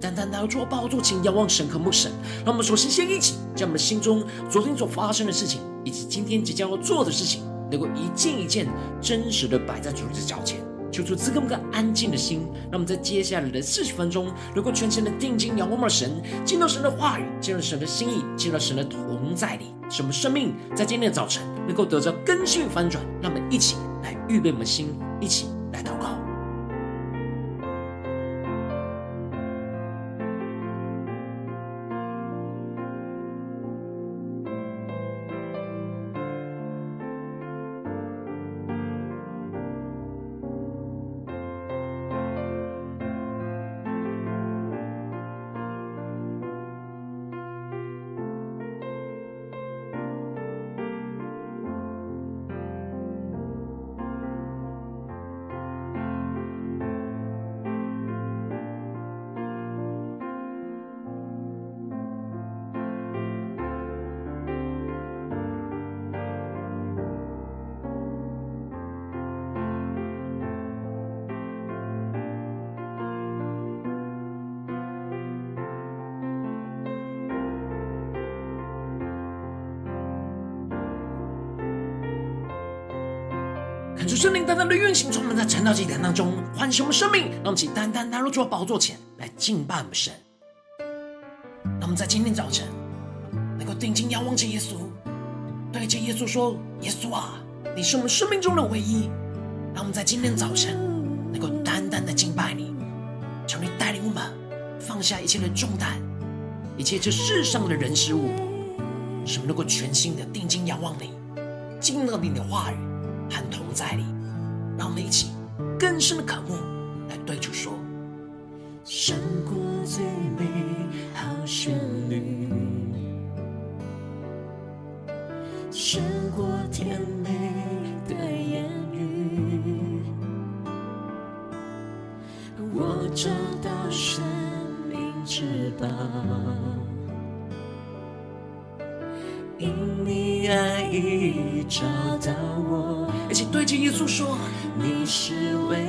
单单来到主的宝座前，仰望神、和慕神。让我们首先先一起将我们心中昨天所发生的事情，以及今天即将要做的事情，能够一件一件真实的摆在主的脚前，求主赐给我们个安静的心。让我们在接下来的四十分钟，能够全心的定睛仰望我们神，进到神的话语，进入神的心意，进入神的同在里，使我们生命在今天的早晨能够得到更新翻转。让我们一起来预备我们的心，一起来祷告。圣灵单单的运行，充满在晨祷祭坛当中，唤醒我们生命，让我们起单单来到主宝座前来敬拜我们神。让我们在今天早晨能够定睛仰望着耶稣，对着耶稣说：“耶稣啊，你是我们生命中的唯一。”让我们在今天早晨能够单单的敬拜你，求你带领我们放下一切的重担，一切这世上的人事物，使我们能够全心的定睛仰望你，进入你的话语。在里，让我们一起更深的渴慕，来对主说：胜过最美好旋律，胜过甜美的言语，我找到生命之宝。因你爱已找到，诉说：“你是唯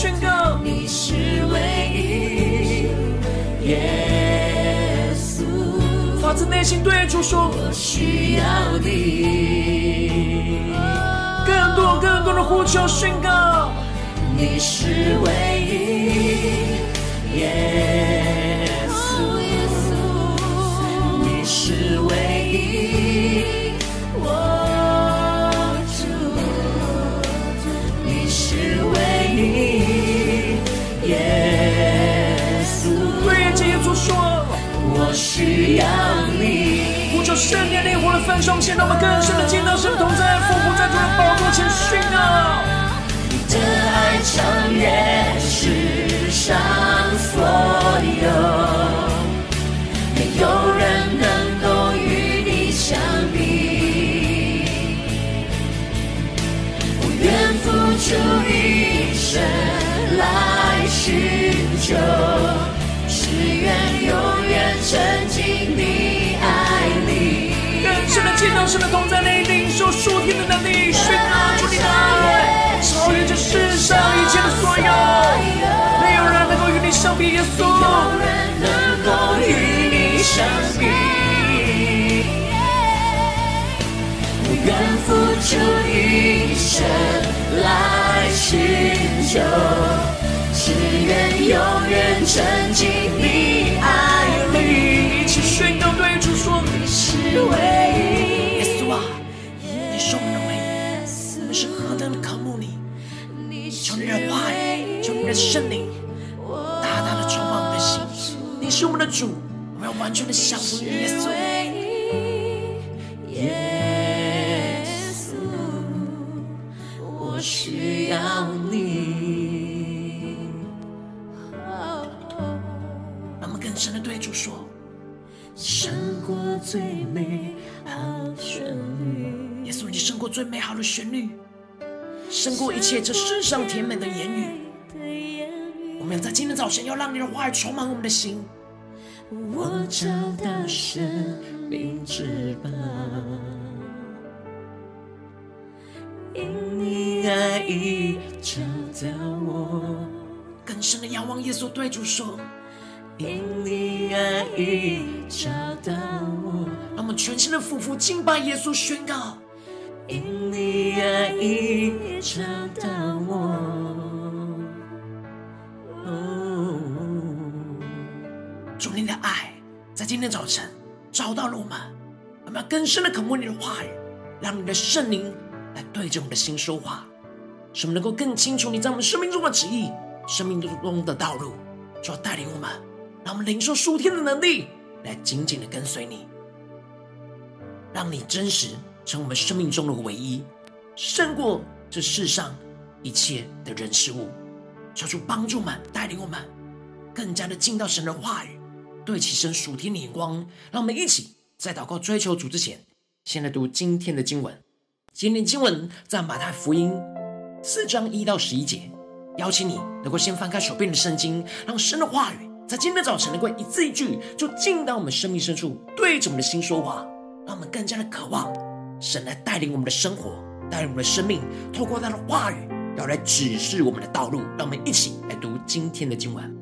宣告，你是唯一，耶稣。发自内心对主说，我需要你。更多更多的呼求宣告，你是唯一。耶要你。呼求圣灵烈火的焚烧，先让我们更深的见到神同在，俯伏在主的宝座前宣告，你的爱超越世上。所有，没有人能够与你相比。我愿付出一生来。寻求，愿永远沉浸你爱里。更深的见到神的同在里，领受属天的能力，宣告主你的爱，超越这世上一切的所有。没有人能够与你相比，耶稣。没有人能够与你相比。愿付出一生来寻求，只愿永远沉浸你爱里。一起宣告对主说：你是唯一。耶稣啊，你是我们的唯一，我们是何等的渴慕你！求你的话语，求你的圣灵，大大的充满我们的心。你是我们的主，我们要完全的降服于耶稣。最美好的旋律，胜过一切这世上甜美的言语。我们要在今天早晨，要让你的话语充满我们的心。我找到生命之宝，因你爱已找到我。更深的仰望耶稣，对主说。因你爱已找到我，让我们全心的俯伏敬拜耶稣，宣告：因你爱已找到我。主，你的爱在今天早晨找到了我们，我们要更深的渴慕你的话语，让你的圣灵来对着我们的心说话，使我们能够更清楚你在我们生命中的旨意，生命中的道路，就要带领我们。让我们领受属天的能力，来紧紧的跟随你，让你真实成我们生命中的唯一，胜过这世上一切的人事物。求主帮助们，带领我们更加的进到神的话语，对齐神属天的眼光。让我们一起在祷告追求主之前，先来读今天的经文。今天经文在马太福音四章一到十一节。邀请你能够先翻开手边的圣经，让神的话语。在今天早晨，能够一字一句就进到我们生命深处，对着我们的心说话，让我们更加的渴望神来带领我们的生活，带领我们的生命，透过他的话语，要来指示我们的道路。让我们一起来读今天的经文。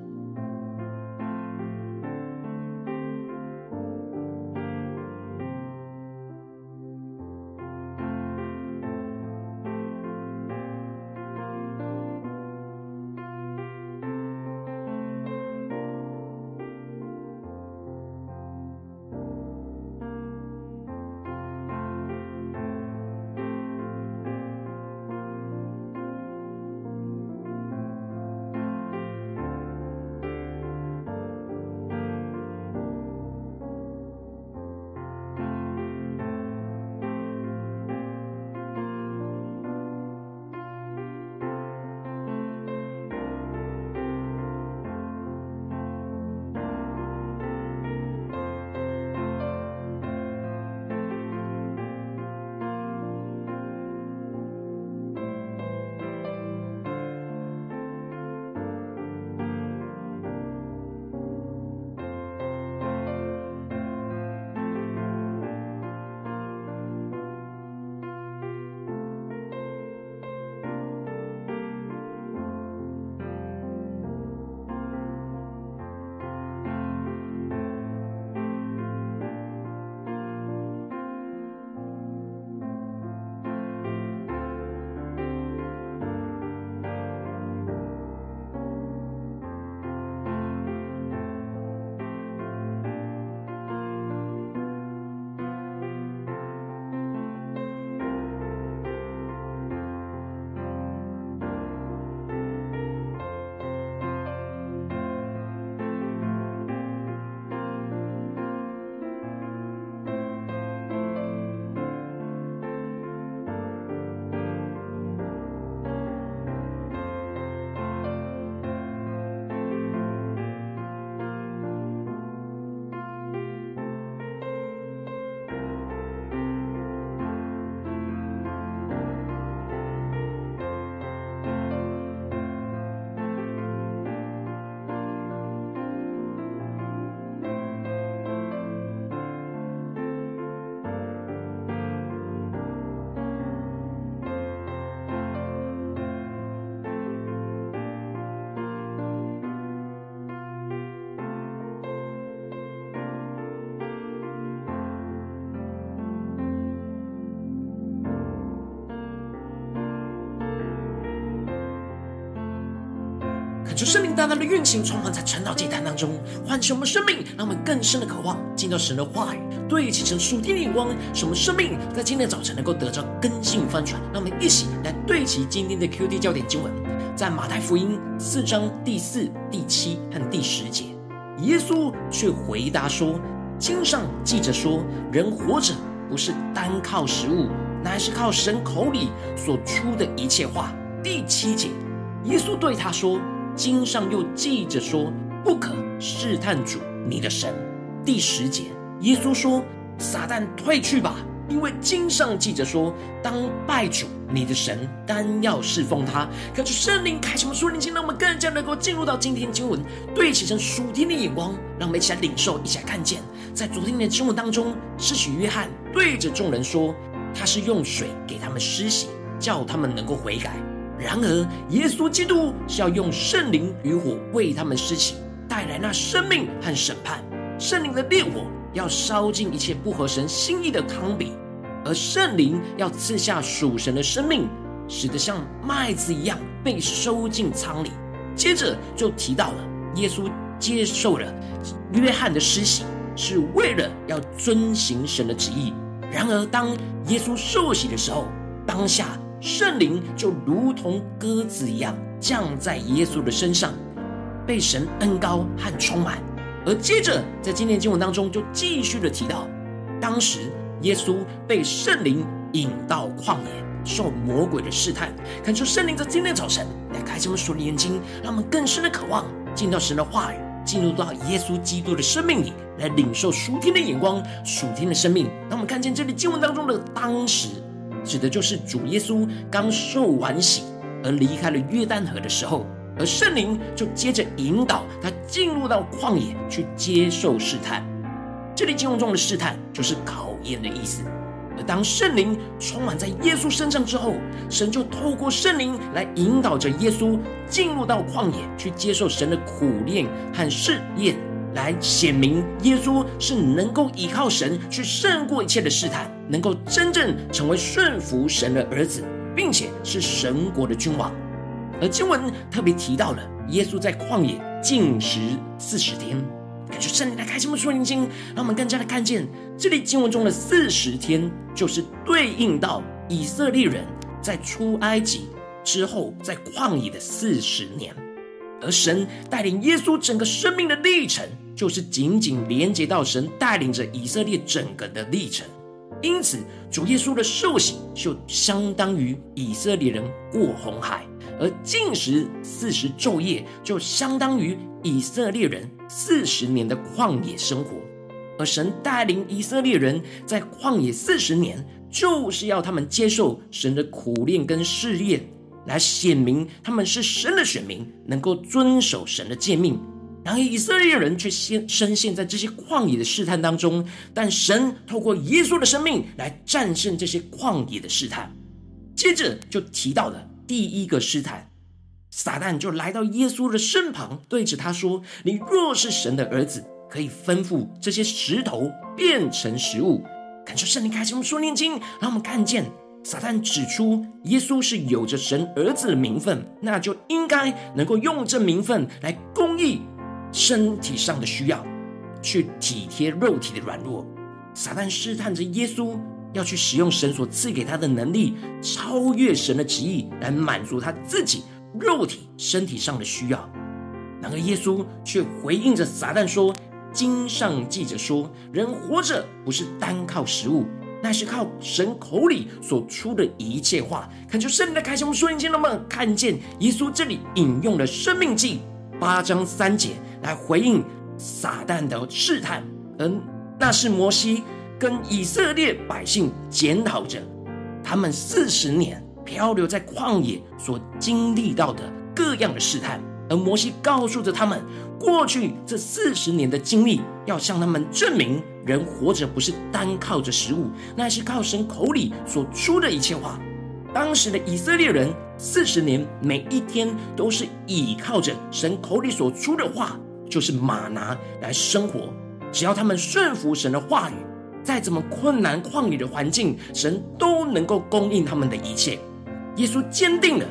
求圣灵大大的运行，充满在晨祷祭坛当中，唤醒我们生命，让我们更深的渴望进到神的话语，对齐成属天的眼光，使我们生命在今天早晨能够得着更新翻转。让我们一起来对齐今天的 QD 焦点经文，在马太福音四章第四、第七和第十节，耶稣却回答说：“经上记着说，人活着不是单靠食物，乃是靠神口里所出的一切话。”第七节，耶稣对他说。经上又记着说，不可试探主你的神。第十节，耶稣说：“撒旦退去吧，因为经上记着说，当拜主你的神，单要侍奉他。”靠着圣灵开启我们属灵心，让我们更加能够进入到今天经文，对齐成属天的眼光，让我们一起来领受，一起来看见。在昨天的经文当中，施洗约翰对着众人说，他是用水给他们施洗，叫他们能够悔改。然而，耶稣基督是要用圣灵与火为他们施洗，带来那生命和审判。圣灵的烈火要烧尽一切不合神心意的糠秕，而圣灵要赐下属神的生命，使得像麦子一样被收进仓里。接着就提到了耶稣接受了约翰的施洗，是为了要遵行神的旨意。然而，当耶稣受洗的时候，当下。圣灵就如同鸽子一样降在耶稣的身上，被神恩膏和充满。而接着在今天经文当中就继续的提到，当时耶稣被圣灵引到旷野，受魔鬼的试探。恳求圣灵在今天早晨来开启我们属灵眼睛，让我们更深的渴望进到神的话语，进入到耶稣基督的生命里，来领受属天的眼光、属天的生命。让我们看见这里经文当中的当时。指的就是主耶稣刚受完洗而离开了约旦河的时候，而圣灵就接着引导他进入到旷野去接受试探。这里经文中的试探就是考验的意思。而当圣灵充满在耶稣身上之后，神就透过圣灵来引导着耶稣进入到旷野去接受神的苦练和试验。来显明耶稣是能够依靠神去胜过一切的试探，能够真正成为顺服神的儿子，并且是神国的君王。而经文特别提到了耶稣在旷野禁食四十天，感觉圣灵来开启我们属灵经，让我们更加的看见这里经文中的四十天，就是对应到以色列人在出埃及之后在旷野的四十年，而神带领耶稣整个生命的历程。就是紧紧连接到神带领着以色列整个的历程，因此主耶稣的受洗就相当于以色列人过红海，而禁食四十昼夜就相当于以色列人四十年的旷野生活，而神带领以色列人在旷野四十年，就是要他们接受神的苦练跟试验，来显明他们是神的选民，能够遵守神的诫命。然而以色列人却先深陷在这些旷野的试探当中，但神透过耶稣的生命来战胜这些旷野的试探。接着就提到了第一个试探，撒旦就来到耶稣的身旁，对着他说：“你若是神的儿子，可以吩咐这些石头变成食物。”感受圣灵开启我们说念经，让我们看见撒旦指出耶稣是有着神儿子的名分，那就应该能够用这名分来公义。身体上的需要，去体贴肉体的软弱。撒旦试探着耶稣，要去使用神所赐给他的能力，超越神的旨意，来满足他自己肉体身体上的需要。然而耶稣却回应着撒旦说：“经上记着说，人活着不是单靠食物，乃是靠神口里所出的一切话。”恳求圣灵的开启我们属灵眼睛，让我们看见耶稣这里引用了《生命记》八章三节。来回应撒旦的试探，而那是摩西跟以色列百姓检讨着他们四十年漂流在旷野所经历到的各样的试探，而摩西告诉着他们，过去这四十年的经历，要向他们证明，人活着不是单靠着食物，那是靠神口里所出的一切话。当时的以色列人四十年每一天都是倚靠着神口里所出的话。就是马拿来生活，只要他们顺服神的话语，再怎么困难旷野的环境，神都能够供应他们的一切。耶稣坚定了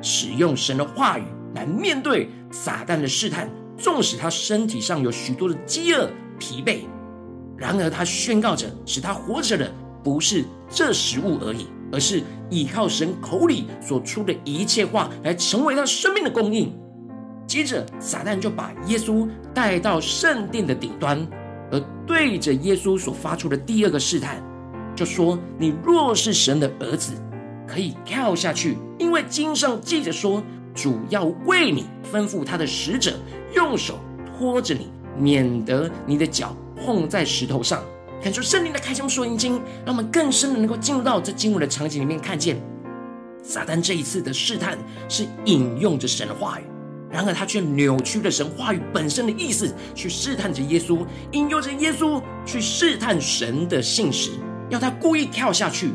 使用神的话语来面对撒旦的试探，纵使他身体上有许多的饥饿、疲惫，然而他宣告着，使他活着的不是这食物而已，而是倚靠神口里所出的一切话来成为他生命的供应。接着，撒旦就把耶稣带到圣殿的顶端，而对着耶稣所发出的第二个试探，就说：“你若是神的儿子，可以跳下去，因为经上记着说，主要为你吩咐他的使者，用手托着你，免得你的脚碰在石头上。”感受圣灵的开箱说引经，让我们更深的能够进入到这经文的场景里面，看见撒旦这一次的试探是引用着神的话语。然而，他却扭曲了神话语本身的意思，去试探着耶稣，引诱着耶稣去试探神的信实，要他故意跳下去，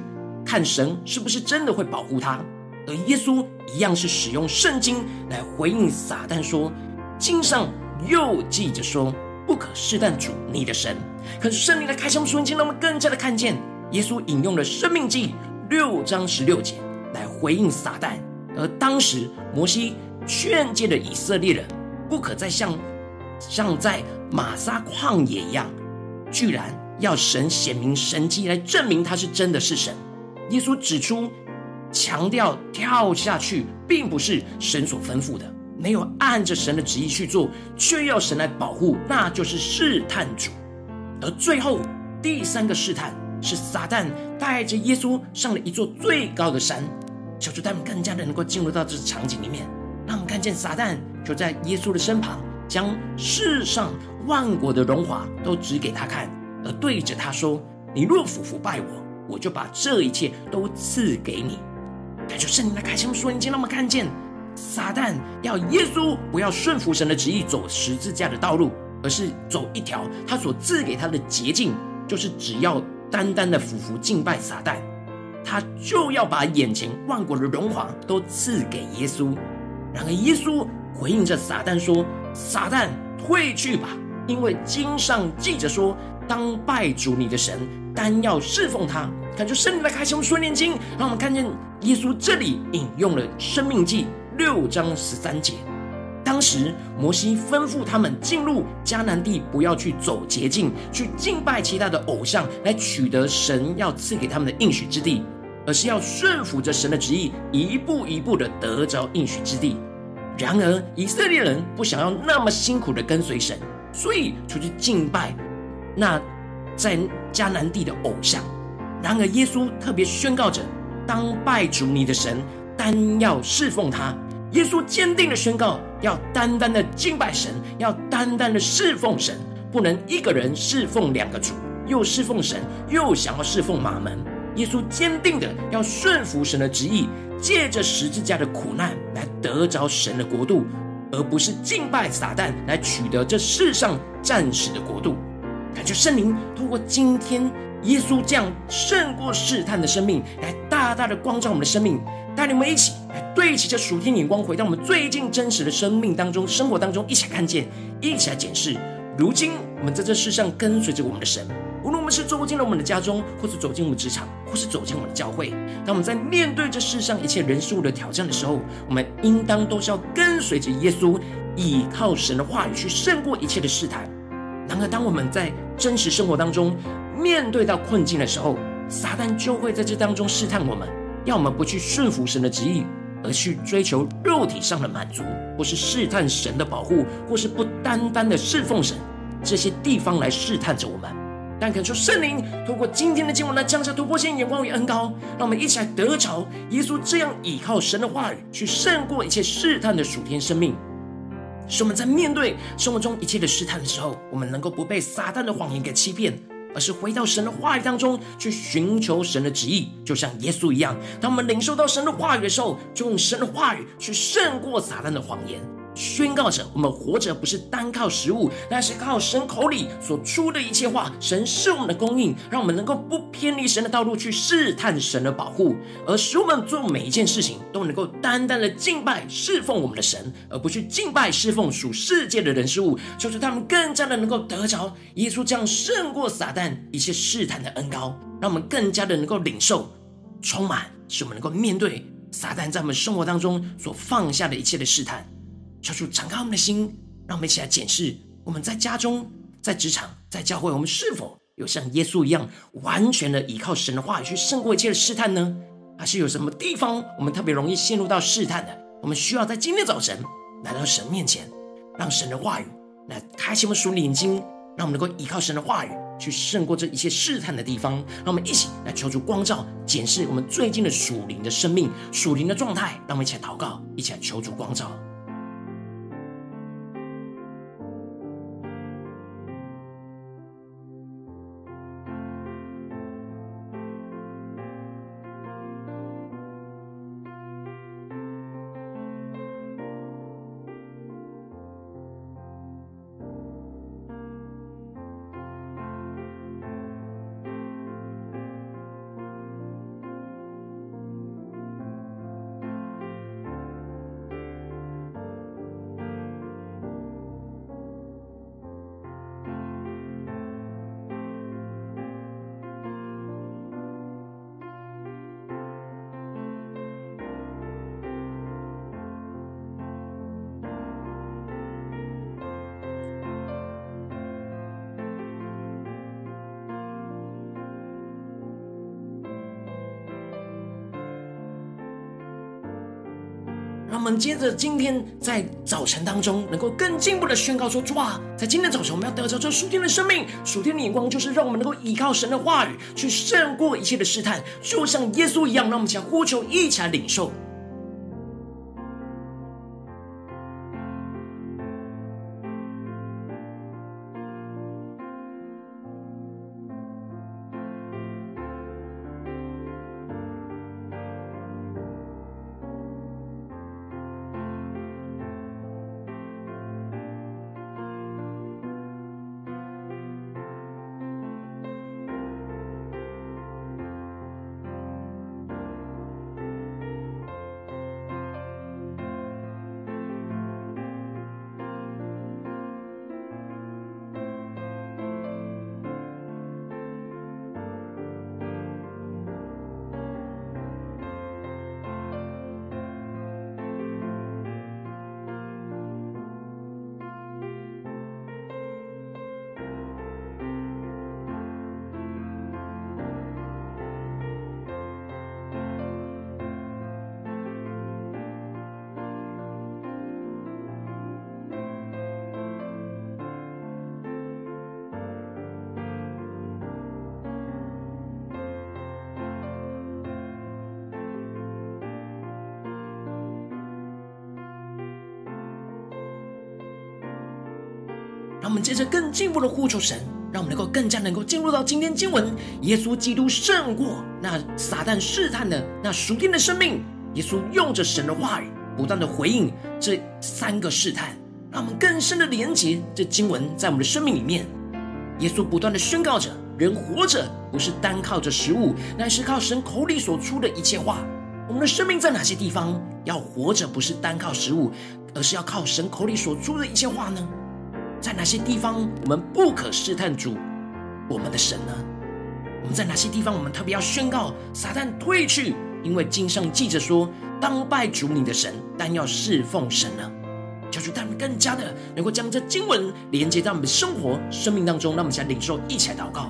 看神是不是真的会保护他。而耶稣一样是使用圣经来回应撒旦说：“经上又记着说，不可试探主你的神。”可是圣灵的开箱瞬间，让我们更加的看见，耶稣引用了生命记六章十六节来回应撒旦。而当时摩西。劝诫了以色列人，不可再像像在玛撒旷野一样，居然要神显明神迹来证明他是真的是神。耶稣指出，强调跳下去并不是神所吩咐的，没有按着神的旨意去做，却要神来保护，那就是试探主。而最后第三个试探是撒旦带着耶稣上了一座最高的山，求主他们更加的能够进入到这场景里面。让我们看见撒旦就在耶稣的身旁，将世上万国的荣华都指给他看，而对着他说：“你若俯伏拜我，我就把这一切都赐给你。”感谢圣灵来开启我们属灵眼睛，让我们看见撒旦要耶稣不要顺服神的旨意，走十字架的道路，而是走一条他所赐给他的捷径，就是只要单单的俯伏敬拜撒旦，他就要把眼前万国的荣华都赐给耶稣。然而，耶稣回应着撒旦说：“撒旦，退去吧，因为经上记着说，当拜主你的神，单要侍奉他。”感觉圣灵的开启我们属灵眼睛，让我们看见耶稣这里引用了《生命记》六章十三节。当时摩西吩咐他们进入迦南地，不要去走捷径，去敬拜其他的偶像，来取得神要赐给他们的应许之地。而是要顺服着神的旨意，一步一步的得着应许之地。然而，以色列人不想要那么辛苦的跟随神，所以出去敬拜那在迦南地的偶像。然而，耶稣特别宣告着：当拜主你的神，单要侍奉他。耶稣坚定的宣告：要单单的敬拜神，要单单的侍奉神，不能一个人侍奉两个主，又侍奉神，又想要侍奉马门。耶稣坚定的要顺服神的旨意，借着十字架的苦难来得着神的国度，而不是敬拜撒旦来取得这世上暂时的国度。感谢圣灵通过今天耶稣这样胜过试探的生命，来大大的光照我们的生命，带领我们一起来对齐这属天眼光，回到我们最近真实的生命当中、生活当中，一起来看见，一起来检视。如今我们在这世上跟随着我们的神。无论我们是走进了我们的家中，或是走进我们职场，或是走进我们的教会，当我们在面对这世上一切人事物的挑战的时候，我们应当都是要跟随着耶稣，依靠神的话语去胜过一切的试探。然而，当我们在真实生活当中面对到困境的时候，撒旦就会在这当中试探我们，要我们不去顺服神的旨意，而去追求肉体上的满足，或是试探神的保护，或是不单单的侍奉神，这些地方来试探着我们。但恳求圣灵透过今天的经文来降下突破性眼光与恩膏，让我们一起来得着耶稣这样倚靠神的话语去胜过一切试探的属天生命，是我们在面对生活中一切的试探的时候，我们能够不被撒旦的谎言给欺骗，而是回到神的话语当中去寻求神的旨意，就像耶稣一样。当我们领受到神的话语的时候，就用神的话语去胜过撒旦的谎言。宣告着，我们活着不是单靠食物，那是靠神口里所出的一切话。神是我们的供应，让我们能够不偏离神的道路，去试探神的保护，而使我们做每一件事情都能够单单的敬拜侍奉我们的神，而不去敬拜侍奉属世界的人事物，就是他们更加的能够得着耶稣这样胜过撒旦一切试探的恩膏，让我们更加的能够领受充满，使我们能够面对撒旦在我们生活当中所放下的一切的试探。求主敞开我们的心，让我们一起来检视我们在家中、在职场、在教会，我们是否有像耶稣一样，完全的依靠神的话语去胜过一切的试探呢？还是有什么地方我们特别容易陷入到试探的？我们需要在今天早晨来到神面前，让神的话语来开启我们属灵眼睛，让我们能够依靠神的话语去胜过这一切试探的地方。让我们一起来求主光照，检视我们最近的属灵的生命、属灵的状态。让我们一起来祷告，一起来求主光照。接着今天在早晨当中，能够更进一步的宣告说：主啊，在今天早晨我们要得着这属天的生命，属天的眼光，就是让我们能够依靠神的话语，去胜过一切的试探，就像耶稣一样。让我们想呼求，一起来领受。进一步的呼求神，让我们能够更加能够进入到今天经文，耶稣基督胜过那撒旦试探的那属天的生命。耶稣用着神的话语，不断的回应这三个试探，让我们更深的连接这经文在我们的生命里面。耶稣不断的宣告着：人活着不是单靠着食物，乃是靠神口里所出的一切话。我们的生命在哪些地方要活着，不是单靠食物，而是要靠神口里所出的一切话呢？在哪些地方我们不可试探主我们的神呢？我们在哪些地方我们特别要宣告撒旦退去？因为经上记着说，当拜主你的神，但要侍奉神呢。求主他们更加的能够将这经文连接到我们的生活生命当中，让我们想领受，一起来祷告。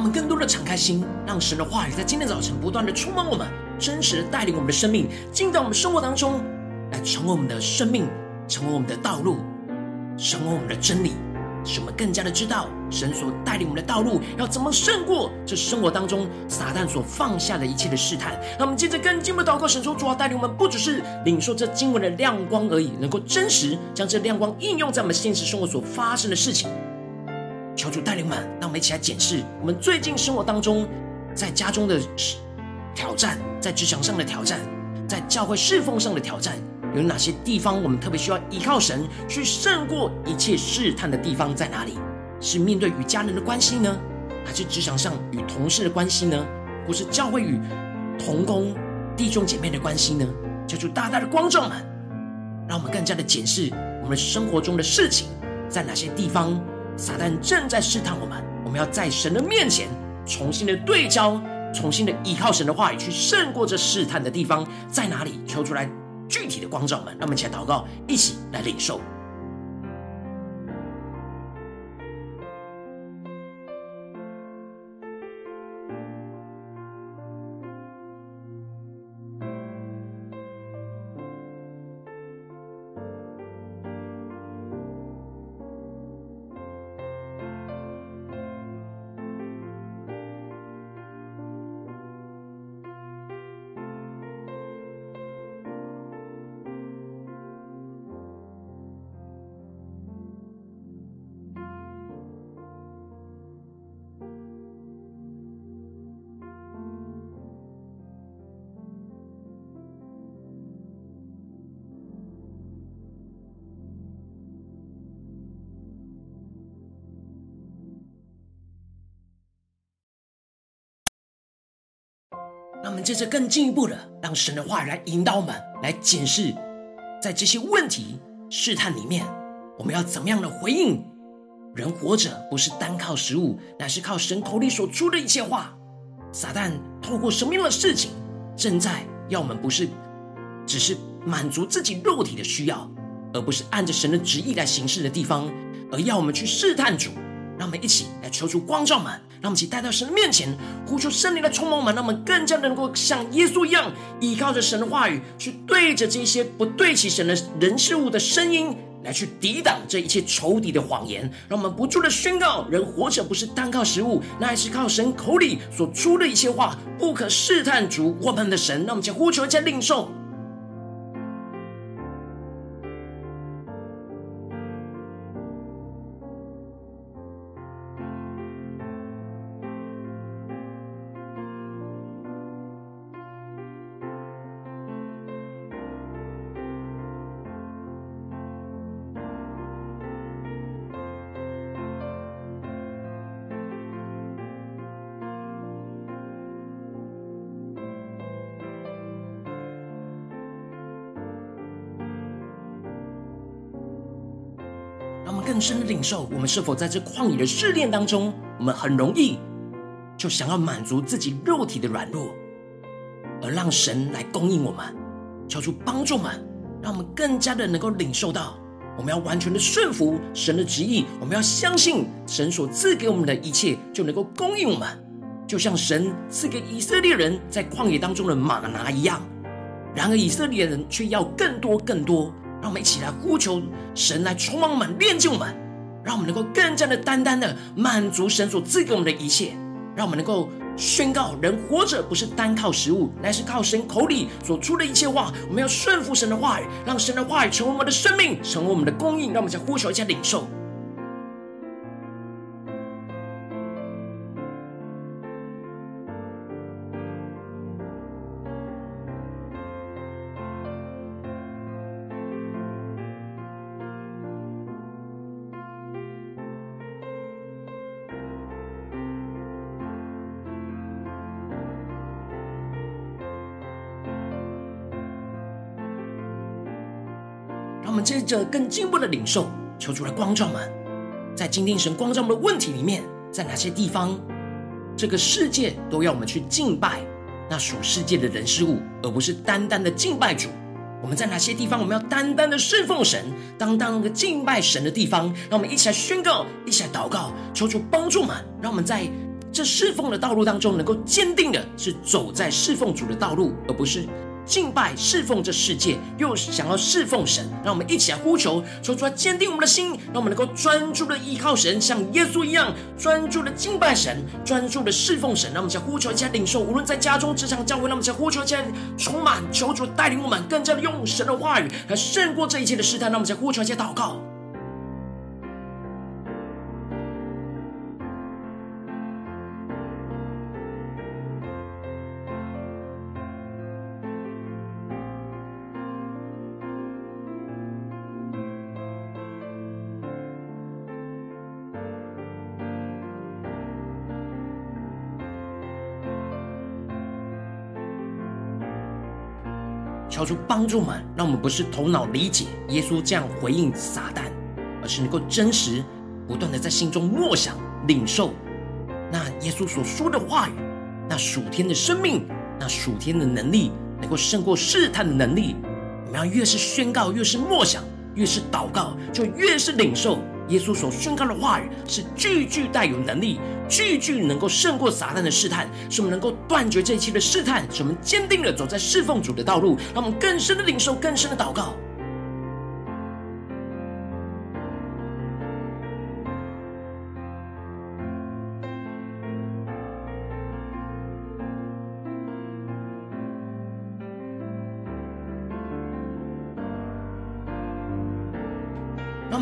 我们更多的敞开心，让神的话语在今天早晨不断的触摸我们，真实的带领我们的生命，进到我们生活当中，来成为我们的生命，成为我们的道路，成为我们的真理。使我们更加的知道神所带领我们的道路要怎么胜过这生活当中撒旦所放下的一切的试探。那我们接着更进一步祷告，神说主啊，带领我们不只是领受这经文的亮光而已，能够真实将这亮光应用在我们现实生活所发生的事情。求主带领们，让我们一起来检视我们最近生活当中在家中的挑战，在职场上的挑战，在教会侍奉上的挑战。有哪些地方我们特别需要依靠神去胜过一切试探的地方在哪里？是面对与家人的关系呢，还是职场上与同事的关系呢？或是教会与同工弟兄姐妹的关系呢？求主大大的光照们，让我们更加的检视我们生活中的事情，在哪些地方撒旦正在试探我们？我们要在神的面前重新的对焦，重新的依靠神的话语去胜过这试探的地方在哪里？求出来。具体的光照们，让我们一起来祷告，一起来领受。接着更进一步的，让神的话来引导我们，来检视在这些问题试探里面，我们要怎么样的回应？人活着不是单靠食物，乃是靠神口里所出的一切话。撒旦透过什么样的事情，正在要我们不是只是满足自己肉体的需要，而不是按着神的旨意来行事的地方，而要我们去试探主。让我们一起来求主光照们，让我们一起带到神的面前，呼求圣灵的充满们，让我们更加能够像耶稣一样，依靠着神的话语，去对着这些不对齐神的人事物的声音，来去抵挡这一切仇敌的谎言。让我们不住的宣告：人活着不是单靠食物，那还是靠神口里所出的一切话，不可试探主我们的神。让我们一起呼求，一起领受。更深的领受，我们是否在这旷野的试炼当中，我们很容易就想要满足自己肉体的软弱，而让神来供应我们，求主帮助们，让我们更加的能够领受到，我们要完全的顺服神的旨意，我们要相信神所赐给我们的一切就能够供应我们，就像神赐给以色列人在旷野当中的吗哪一样。然而以色列人却要更多更多。让我们一起来呼求神来充满我们、炼净我们，让我们能够更加的单单的满足神所赐给我们的一切，让我们能够宣告：人活着不是单靠食物，乃是靠神口里所出的一切话。我们要顺服神的话语，让神的话语成为我们的生命，成为我们的供应。让我们再呼求一下领受。着更进一步的领受，求主来光照们，在今天神光照们的问题里面，在哪些地方，这个世界都要我们去敬拜那属世界的人事物，而不是单单的敬拜主。我们在哪些地方，我们要单单的侍奉神，当当的敬拜神的地方。让我们一起来宣告，一起来祷告，求主帮助们，让我们在这侍奉的道路当中，能够坚定的是走在侍奉主的道路，而不是敬拜侍奉这世界，又想要侍奉神。让我们一起来呼求，求主来坚定我们的心，让我们能够专注的依靠神，像耶稣一样专注的敬拜神，专注的侍奉神。让我们一起来呼求，一起来领受，无论在家中、职场、教会，让我们一起来呼求，一起来充满，求主带领我们更加的用神的话语来胜过这一切的试探。让我们一起来呼求，一起来祷告。求出帮助们，让我们不是头脑理解耶稣这样回应撒旦，而是能够真实不断的在心中默想、领受那耶稣所说的话语，那属天的生命，那属天的能力，能够胜过试探的能力。我们要越是宣告，越是默想，越是祷告，就越是领受。耶稣所宣告的话语是句句带有能力，句句能够胜过撒旦的试探，使我们能够断绝这一切的试探，使我们坚定的走在侍奉主的道路，让我们更深的领受，更深的祷告。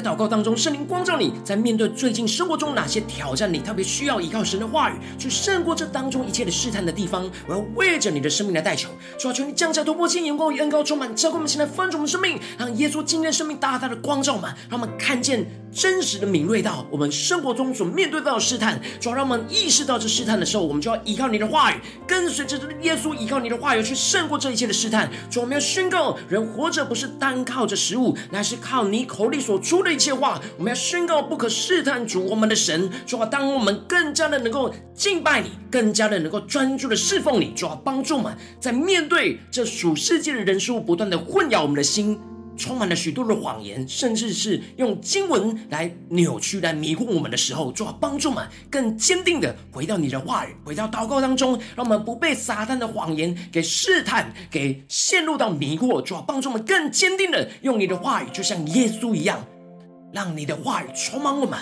祷告当中，圣灵光照你，在面对最近生活中哪些挑战，你特别需要依靠神的话语，去胜过这当中一切的试探的地方，我要为着你的生命来代求，主啊，求你降下突破性眼光与恩膏充满，教灌我们现在翻转我们生命，让耶稣今天的生命大大的光照满，让我们看见真实的敏锐到我们生活中所面对到的试探，主要让我们意识到这试探的时候，我们就要依靠你的话语，跟随着耶稣依靠你的话语去胜过这一切的试探。主，我们要宣告，人活着不是单靠着食物，乃是靠你口里所出的一切话，我们要宣告不可试探主我们的神。主啊，当我们更加的能够敬拜你，更加的能够专注的侍奉你，主啊，帮助我们在面对这属世界的人事物不断的混淆我们的心，充满了许多的谎言，甚至是用经文来扭曲、来迷惑我们的时候，主啊，帮助我们更坚定的回到你的话语，回到祷告当中，让我们不被撒旦的谎言给试探，给陷入到迷惑。主啊，帮助我们更坚定的用你的话语，就像耶稣一样，让你的话语充满我们，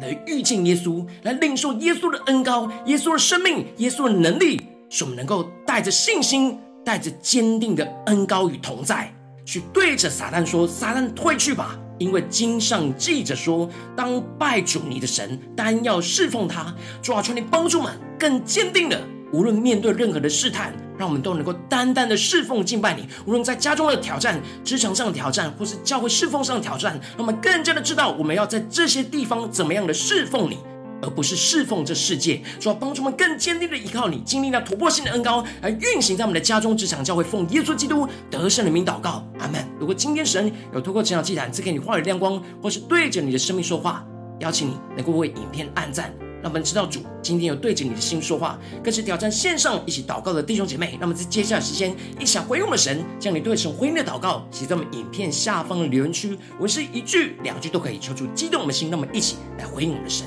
来遇见耶稣，来领受耶稣的恩膏、耶稣的生命、耶稣的能力，使我们能够带着信心，带着坚定的恩膏与同在。去对着撒旦说：“撒旦退去吧，因为经上记着说，当拜主你的神，单要侍奉他。”主啊，求你帮助我们更坚定的，无论面对任何的试探，让我们都能够单单的侍奉敬拜你。无论在家中的挑战、职场上的挑战，或是教会侍奉上的挑战，让我们更加的知道我们要在这些地方怎么样的侍奉你。而不是侍奉这世界，主要帮助我们更坚定的依靠你，经历那突破性的恩膏，来运行在我们的家中、职场、教会，奉耶稣基督得胜的名祷告，阿门。如果今天神有透过这场祭坛赐给你话语亮光，或是对着你的生命说话，邀请你能够为影片按赞，让我们知道主今天有对着你的心说话，更是挑战线上一起祷告的弟兄姐妹。那么在接下来时间，一起回应我们神，将你对神回应的祷告写在我们影片下方的留言区，文字一句两句都可以，求主激动我们的心，那么一起来回应我们的神。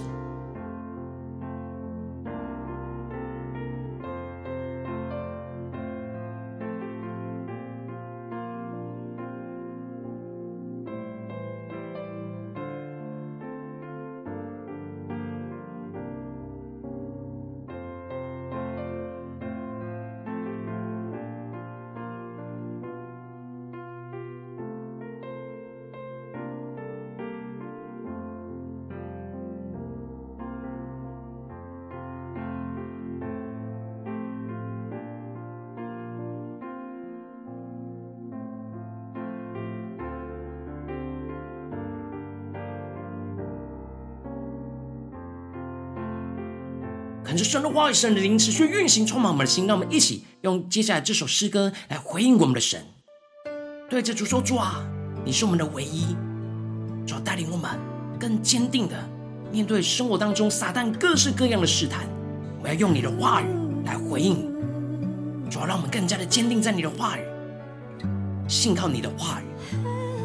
神的话语、神的灵持续运行，充满我们的心。让我们一起用接下来这首诗歌来回应我们的神，对着主说：“主啊，你是我们的唯一，主要带领我们更坚定的面对生活当中撒旦各式各样的试探。我要用你的话语来回应，主要让我们更加的坚定在你的话语，信靠你的话语，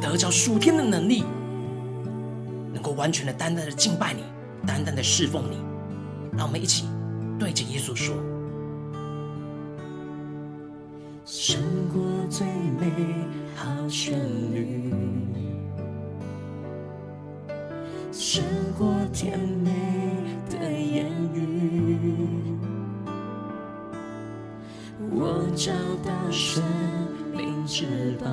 得着属天的能力，能够完全的、单单的敬拜你，单单的侍奉你。”让我们一起对着耶稣说：“胜过最美好旋律，胜过甜美的言语，我找到生命之宝，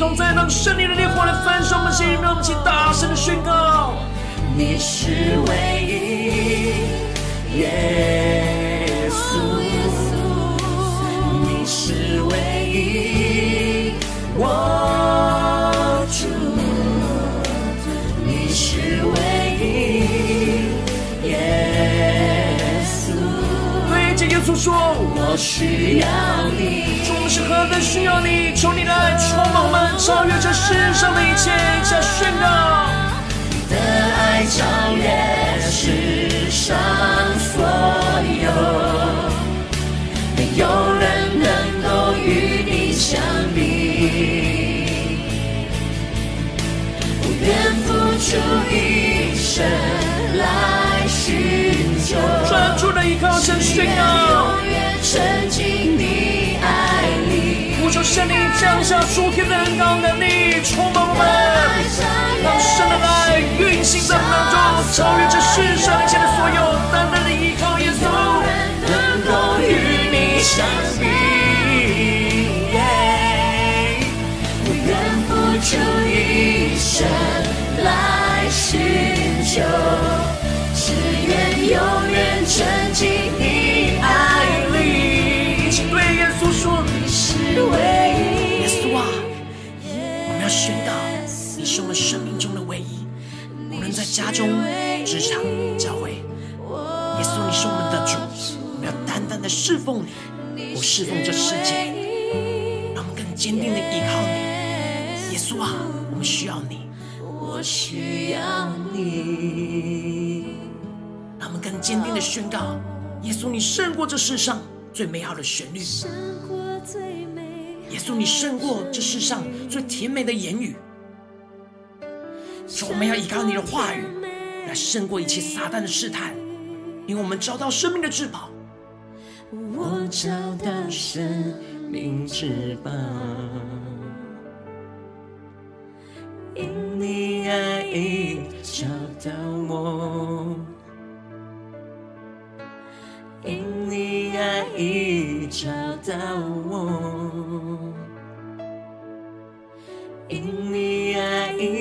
同在，让胜利的烈火来焚烧我们心里，让我们一起大声的宣告：你是唯一，耶稣，你是唯一，我主，你是唯一，耶稣。对着耶稣说，我需要你。是何等需要你，求你来充满我们，超越这世上的一切，加宣告。你的爱超越世上所有，没有人能够与你相比。我愿付出一生来寻求，专注的依靠神宣告。求圣灵降下诸天的恩膏能力，充满我们，让神的爱运行在我们当中，超越这世上一切的所有，家中、职场、教会，耶稣，你是我们的主。我们要单单的侍奉你，不侍奉这世界。让我们更坚定的依靠你，耶稣啊，我们需要你，我需要你。让我们更坚定的宣告，耶稣，你胜过这世上最美好的旋律。耶稣，你胜过这世上最甜美的言语。说我们要依靠你的话语，来胜过一切撒旦的试探，因为我们找到生命的至宝。我找到生命之宝，因你爱已找到我，因你爱已找到我。因你爱已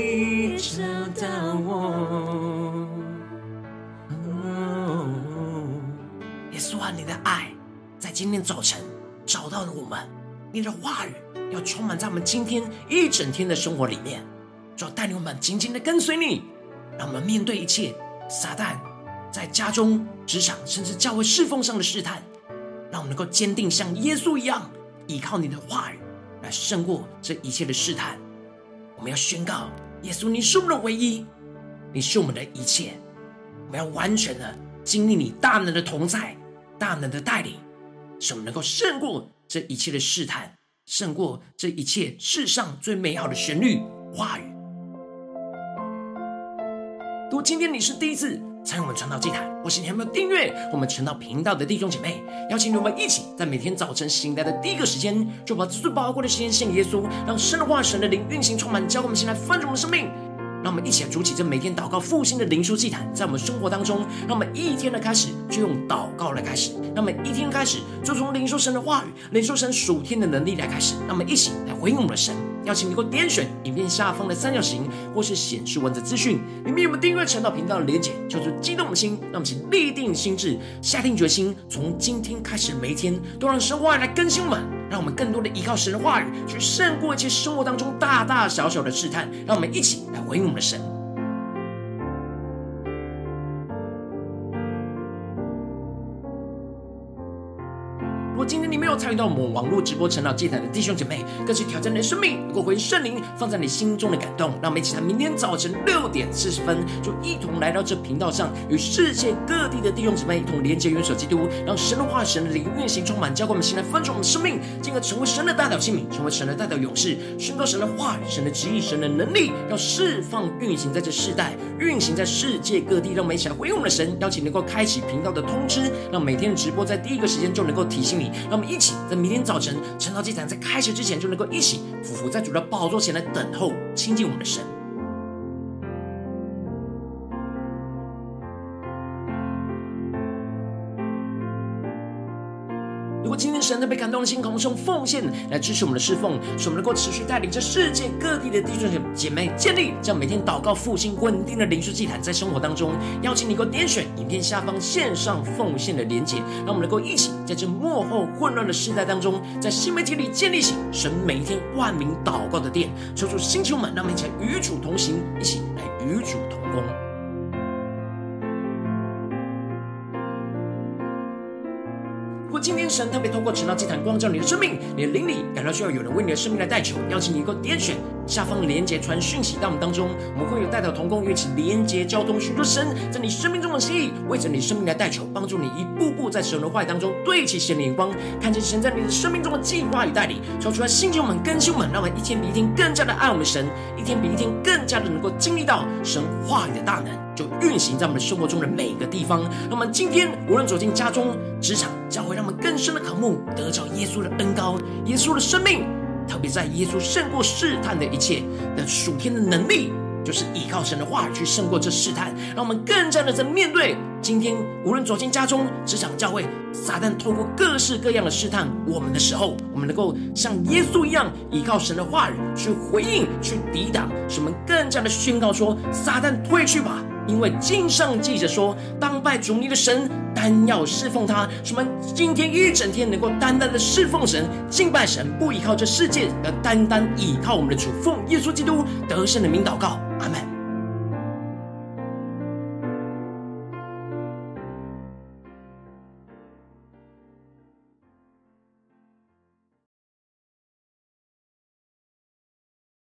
今天早晨找到了我们。你的话语要充满在我们今天一整天的生活里面，主要带领我们紧紧的跟随你，让我们面对一切撒旦在家中、职场甚至教会侍奉上的试探，让我们能够坚定像耶稣一样，依靠你的话语来胜过这一切的试探。我们要宣告：耶稣，你是我们的唯一，你是我们的一切。我们要完全的经历你大能的同在、大能的带领，使我们能够胜过这一切的试探，胜过这一切世上最美好的旋律话语。如果今天你是第一次参与我们传道祭坛，或是你还没有订阅我们传道频道的弟兄姐妹，邀请你们一起在每天早晨醒来的第一个时间，就把最宝贵的时间献给耶稣，让神的话、神的灵运行充满，教我们现在丰盛的生命。让我们一起来筑起这每天祷告复兴的灵修祭坛，在我们生活当中，让我们一天的开始就用祷告来开始，让我们一天开始就从领受神的话语、领受神属天的能力来开始。让我们一起来回应我们的神。邀请你给我点选影片下方的三角形，或是显示文字资讯里面有没有订阅传道频道的连结，叫做激动的心。让我们请立定心志，下定决心，从今天开始每一天都让神话来更新我们。让我们更多的依靠神的话语，去胜过一切生活当中大大小小的试探。让我们一起来回应我们的神。参与到我们网络直播成长祭坛的弟兄姐妹，更是挑战你的生命，能够回应圣灵放在你心中的感动。让我们一起在明天早晨六点四十分，就一同来到这频道上，与世界各地的弟兄姐妹一同连接、元首基督，让神的化、神灵运行充满，教灌我们心来分盛我们的生命，进而成为神的代祷器皿，成为神的代表勇士，宣告神的话语、神的旨意、神的能力，要释放运行在这世代，运行在世界各地。让我们一起来回应我们的神，邀请能够开启频道的通知，让每天的直播在第一个时间就能够提醒你。让我们一起在明天早晨晨祷祭坛在开学之前，就能够一起匍匐在主的宝座前来等候亲近我们的神。神的被感动的心，同时用奉献来支持我们的侍奉，使我们能够持续带领着世界各地的弟兄姐妹建立这样每天祷告复兴稳定的灵修祭坛，在生活当中，邀请你能够点选影片下方线上奉献的连结，让我们能够一起在这幕后混乱的时代当中，在新媒体里建立起神每一天万名祷告的殿，抽出星球们，让我们一起与主同行，一起来与主同工。如果今天神特别透过晨祷祭坛光照你的生命，你。的灵里感到需要有人为你的生命来代求，邀请你能够点选下方连结传讯息到我们当中，我们会有代祷同工，一起连结交通，许多神在你生命中的心意，为着你生命来代求，帮助你一步步在神的话语当中对齐神的眼光，看见神在你。的生命中的计划与带领，说出来心情我们更新我们，让我们一天比一天更加的爱我们神，一天比一天更加的能够经历到神话语的大能。就运行在我们生活中的每个地方。那么今天无论走进家中、职场，将会让我们更深的渴慕，得着耶稣的恩膏，耶稣的生命，特别在耶稣胜过试探的一切的属天的能力，就是依靠神的话语去胜过这试探，让我们更加的在面对今天无论走进家中、职场、教会，撒旦透过各式各样的试探我们的时候，我们能够像耶稣一样依靠神的话语去回应、去抵挡，使我们更加的宣告说：撒旦退去吧。因为经上记着说，当拜主你的神，单要侍奉他。什么？今天一整天能够单单的侍奉神、敬拜神，不依靠这世界，而单单依靠我们的主，奉耶稣基督得胜的名祷告，阿门。